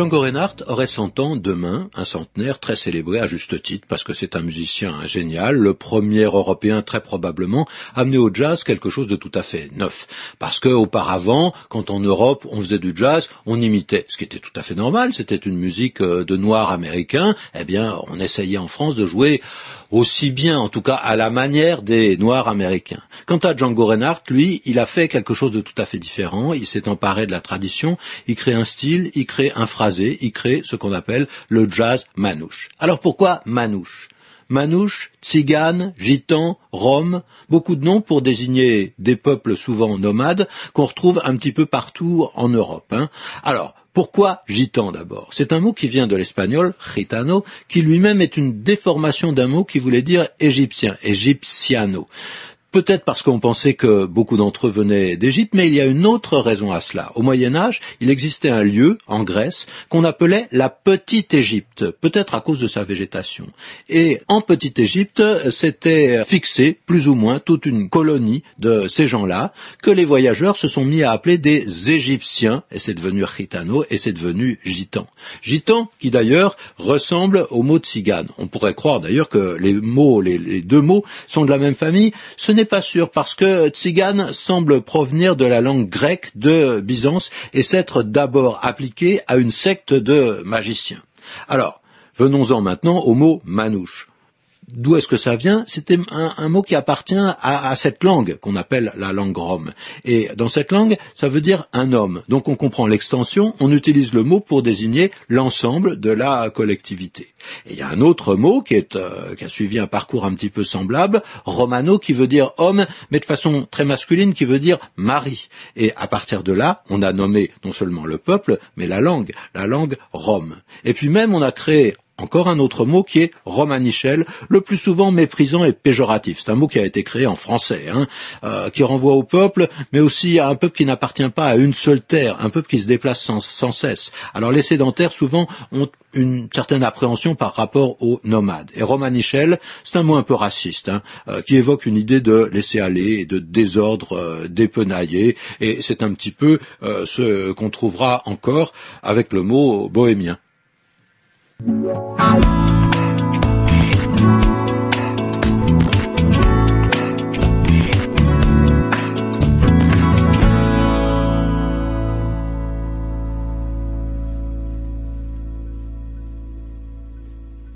Django Reinhardt aurait 100 ans demain, un centenaire très célébré à juste titre parce que c'est un musicien génial, le premier européen très probablement amené au jazz quelque chose de tout à fait neuf. Parce que auparavant, quand en Europe on faisait du jazz, on imitait, ce qui était tout à fait normal, c'était une musique euh, de noirs américains, eh bien on essayait en France de jouer aussi bien, en tout cas à la manière des Noirs américains. Quant à Django Reinhardt, lui, il a fait quelque chose de tout à fait différent. Il s'est emparé de la tradition, il crée un style, il crée un phrasé, il crée ce qu'on appelle le jazz manouche. Alors pourquoi manouche? Manouche, Tzigane, Gitan, Rome, beaucoup de noms pour désigner des peuples souvent nomades qu'on retrouve un petit peu partout en Europe. Hein. Alors, pourquoi gitan d'abord? C'est un mot qui vient de l'espagnol gitano, qui lui-même est une déformation d'un mot qui voulait dire égyptien, égyptiano. Peut-être parce qu'on pensait que beaucoup d'entre eux venaient d'Égypte, mais il y a une autre raison à cela. Au Moyen Âge, il existait un lieu, en Grèce, qu'on appelait la Petite Égypte, peut-être à cause de sa végétation. Et en Petite Égypte, c'était fixé, plus ou moins, toute une colonie de ces gens-là, que les voyageurs se sont mis à appeler des Égyptiens, et c'est devenu Gitano, et c'est devenu Gitan. Gitan, qui d'ailleurs ressemble au mot tzigane. On pourrait croire d'ailleurs que les mots, les, deux mots, sont de la même famille. N'est pas sûr parce que tzigane semble provenir de la langue grecque de Byzance et s'être d'abord appliqué à une secte de magiciens. Alors, venons-en maintenant au mot manouche. D'où est-ce que ça vient C'était un, mot qui appartient à, cette langue qu'on appelle la langue rome. Et dans cette langue, ça veut dire un homme. Donc on comprend l'extension, on utilise le mot pour désigner l'ensemble de la collectivité. Et il y a un autre mot qui, euh, qui a suivi un parcours un petit peu semblable, romano, qui veut dire homme, mais de façon très masculine, qui veut dire mari. Et à partir de là, on a nommé non seulement le peuple, mais la langue, la langue rome. Et puis même, on a créé encore un autre mot qui est romanichel, le plus souvent méprisant et péjoratif. C'est un mot qui a été créé en français, hein, euh, qui renvoie au peuple, mais aussi à un peuple qui n'appartient pas à une seule terre, un peuple qui se déplace sans, cesse. Alors les sédentaires souvent ont une certaine appréhension par rapport aux nomades. Et romanichel, c'est un mot un peu raciste, hein, euh, qui évoque une idée de laisser aller de désordre euh, dépenaillé, et c'est un petit peu ce qu'on trouvera encore avec le mot bohémien. Música